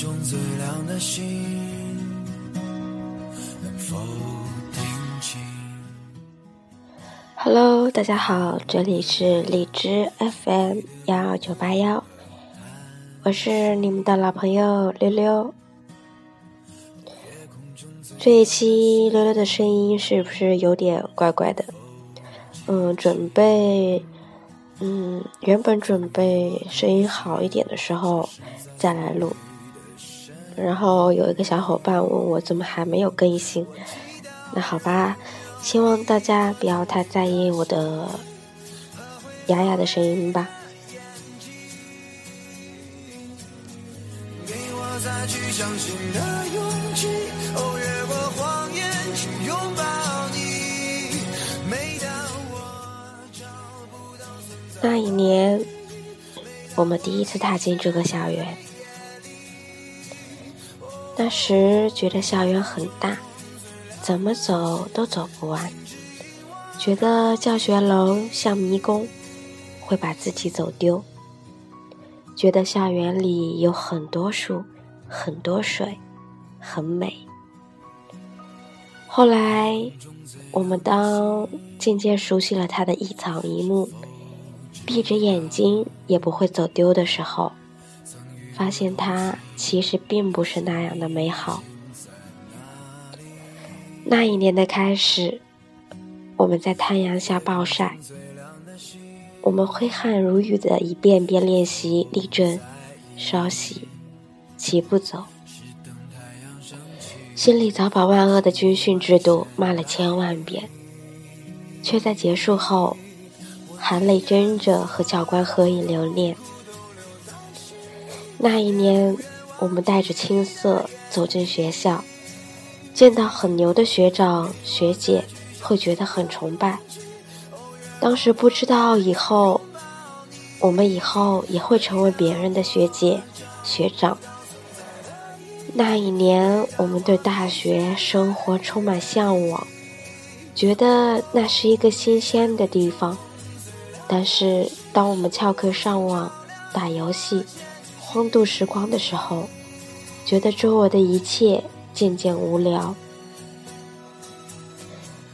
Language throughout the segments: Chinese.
中最亮的星，能否听清？Hello，大家好，这里是荔枝 FM 幺九八幺，我是你们的老朋友溜溜。这一期溜溜的声音是不是有点怪怪的？嗯，准备，嗯，原本准备声音好一点的时候再来录，然后有一个小伙伴问我怎么还没有更新，那好吧，希望大家不要太在意我的哑哑的声音吧。那一年，我们第一次踏进这个校园。那时觉得校园很大，怎么走都走不完，觉得教学楼像迷宫，会把自己走丢。觉得校园里有很多树，很多水，很美。后来，我们当渐渐熟悉了它的一草一木。闭着眼睛也不会走丢的时候，发现它其实并不是那样的美好。那一年的开始，我们在太阳下暴晒，我们挥汗如雨的一遍遍练习立正、稍息、齐步走，心里早把万恶的军训制度骂了千万遍，却在结束后。含泪争着和教官合影留念。那一年，我们带着青涩走进学校，见到很牛的学长学姐，会觉得很崇拜。当时不知道以后，我们以后也会成为别人的学姐学长。那一年，我们对大学生活充满向往，觉得那是一个新鲜的地方。但是，当我们翘课上网、打游戏、荒度时光的时候，觉得周围的一切渐渐无聊。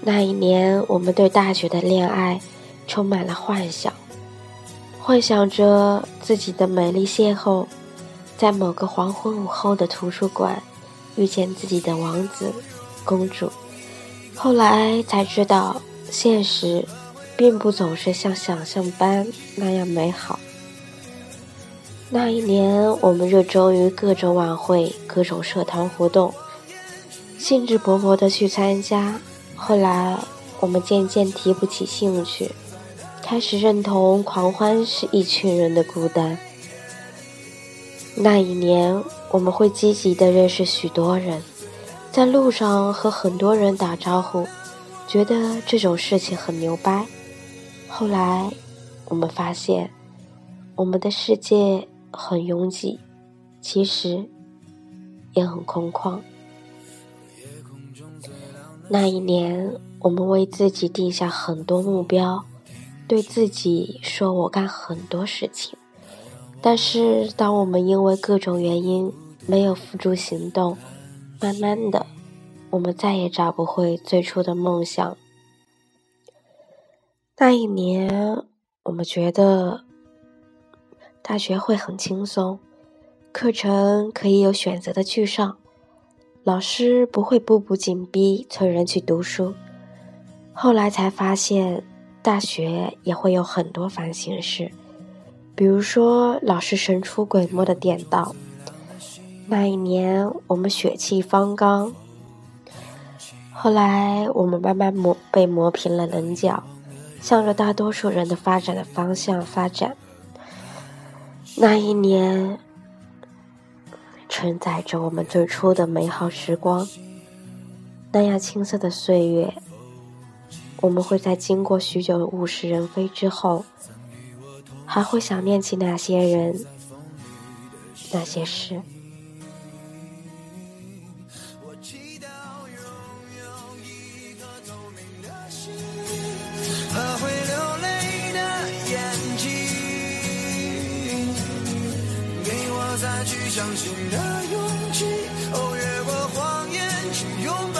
那一年，我们对大学的恋爱充满了幻想，幻想着自己的美丽邂逅，在某个黄昏午后的图书馆遇见自己的王子、公主。后来才知道，现实。并不总是像想象般那样美好。那一年，我们热衷于各种晚会、各种社团活动，兴致勃勃地去参加。后来，我们渐渐提不起兴趣，开始认同狂欢是一群人的孤单。那一年，我们会积极地认识许多人，在路上和很多人打招呼，觉得这种事情很牛掰。后来，我们发现，我们的世界很拥挤，其实也很空旷。那一年，我们为自己定下很多目标，对自己说我干很多事情。但是，当我们因为各种原因没有付诸行动，慢慢的，我们再也找不回最初的梦想。那一年，我们觉得大学会很轻松，课程可以有选择的去上，老师不会步步紧逼催人去读书。后来才发现，大学也会有很多烦心事，比如说老师神出鬼没的点到。那一年，我们血气方刚，后来我们慢慢磨被磨平了棱角。向着大多数人的发展的方向发展。那一年，承载着我们最初的美好时光，那样青涩的岁月，我们会在经过许久的物是人非之后，还会想念起那些人，那些事。再去相信的勇气。哦，越过谎言去拥抱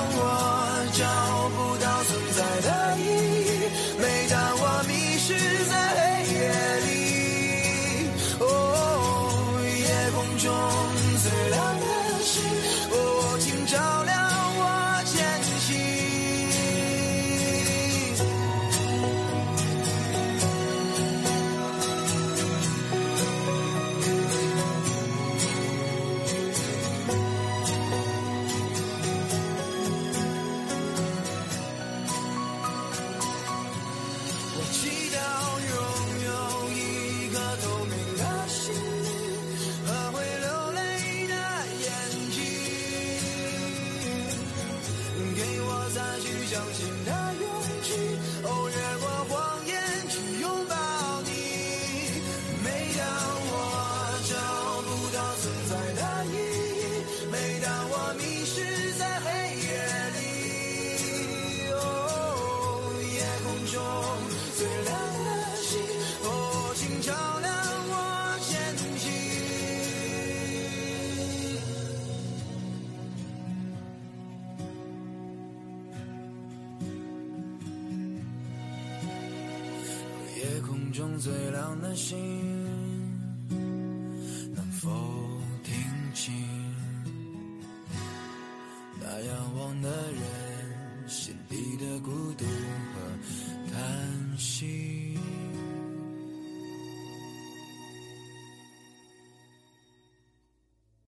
用最亮的星，能否听清那仰望的人？